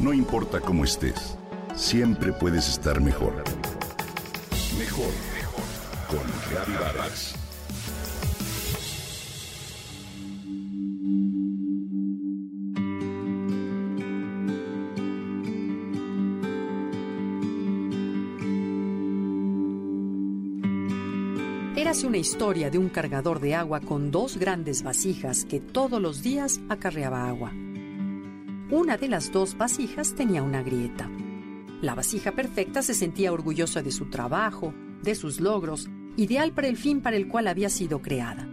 No importa cómo estés, siempre puedes estar mejor. Mejor, mejor. Con Reavivadas. Érase una historia de un cargador de agua con dos grandes vasijas que todos los días acarreaba agua. Una de las dos vasijas tenía una grieta. La vasija perfecta se sentía orgullosa de su trabajo, de sus logros, ideal para el fin para el cual había sido creada.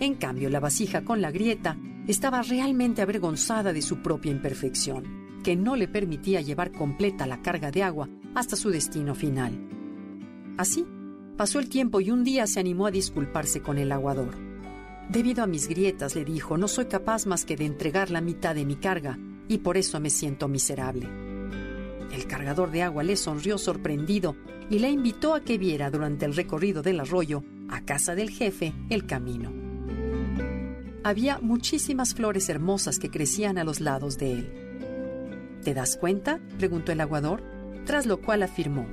En cambio, la vasija con la grieta estaba realmente avergonzada de su propia imperfección, que no le permitía llevar completa la carga de agua hasta su destino final. Así, pasó el tiempo y un día se animó a disculparse con el aguador. Debido a mis grietas, le dijo, no soy capaz más que de entregar la mitad de mi carga y por eso me siento miserable. El cargador de agua le sonrió sorprendido y le invitó a que viera durante el recorrido del arroyo, a casa del jefe, el camino. Había muchísimas flores hermosas que crecían a los lados de él. ¿Te das cuenta? preguntó el aguador, tras lo cual afirmó,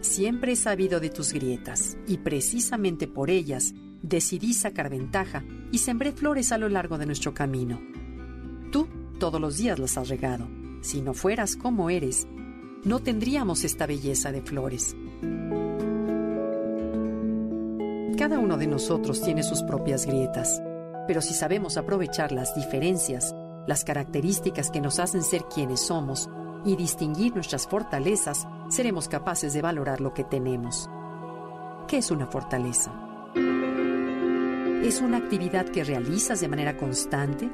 siempre he sabido de tus grietas y precisamente por ellas decidí sacar ventaja y sembré flores a lo largo de nuestro camino. Tú todos los días las has regado. Si no fueras como eres, no tendríamos esta belleza de flores. Cada uno de nosotros tiene sus propias grietas, pero si sabemos aprovechar las diferencias, las características que nos hacen ser quienes somos y distinguir nuestras fortalezas, seremos capaces de valorar lo que tenemos. ¿Qué es una fortaleza? Es una actividad que realizas de manera constante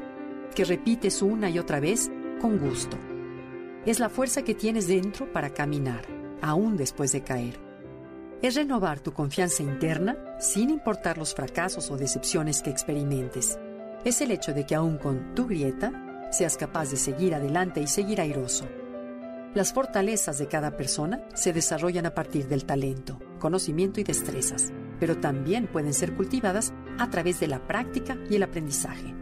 que repites una y otra vez con gusto. Es la fuerza que tienes dentro para caminar, aún después de caer. Es renovar tu confianza interna sin importar los fracasos o decepciones que experimentes. Es el hecho de que aún con tu grieta seas capaz de seguir adelante y seguir airoso. Las fortalezas de cada persona se desarrollan a partir del talento, conocimiento y destrezas, pero también pueden ser cultivadas a través de la práctica y el aprendizaje.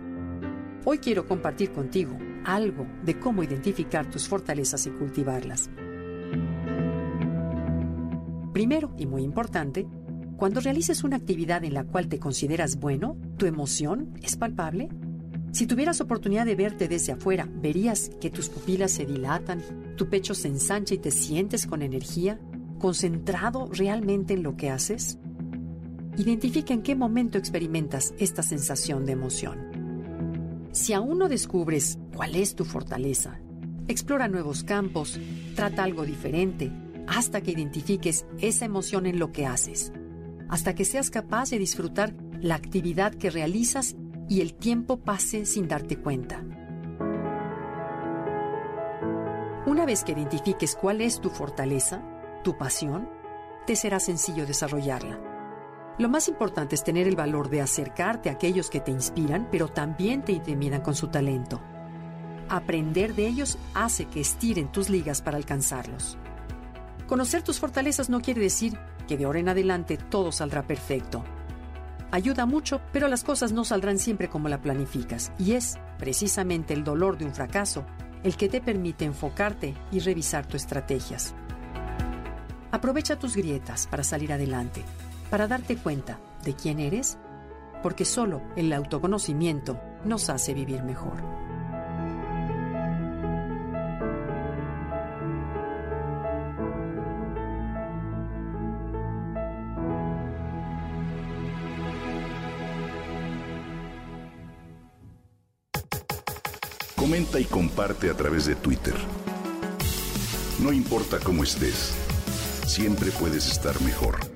Hoy quiero compartir contigo algo de cómo identificar tus fortalezas y cultivarlas. Primero, y muy importante, cuando realices una actividad en la cual te consideras bueno, ¿tu emoción es palpable? Si tuvieras oportunidad de verte desde afuera, ¿verías que tus pupilas se dilatan, tu pecho se ensancha y te sientes con energía, concentrado realmente en lo que haces? Identifica en qué momento experimentas esta sensación de emoción. Si aún no descubres cuál es tu fortaleza, explora nuevos campos, trata algo diferente, hasta que identifiques esa emoción en lo que haces, hasta que seas capaz de disfrutar la actividad que realizas y el tiempo pase sin darte cuenta. Una vez que identifiques cuál es tu fortaleza, tu pasión, te será sencillo desarrollarla. Lo más importante es tener el valor de acercarte a aquellos que te inspiran, pero también te intimidan con su talento. Aprender de ellos hace que estiren tus ligas para alcanzarlos. Conocer tus fortalezas no quiere decir que de ahora en adelante todo saldrá perfecto. Ayuda mucho, pero las cosas no saldrán siempre como la planificas, y es precisamente el dolor de un fracaso el que te permite enfocarte y revisar tus estrategias. Aprovecha tus grietas para salir adelante para darte cuenta de quién eres, porque solo el autoconocimiento nos hace vivir mejor. Comenta y comparte a través de Twitter. No importa cómo estés, siempre puedes estar mejor.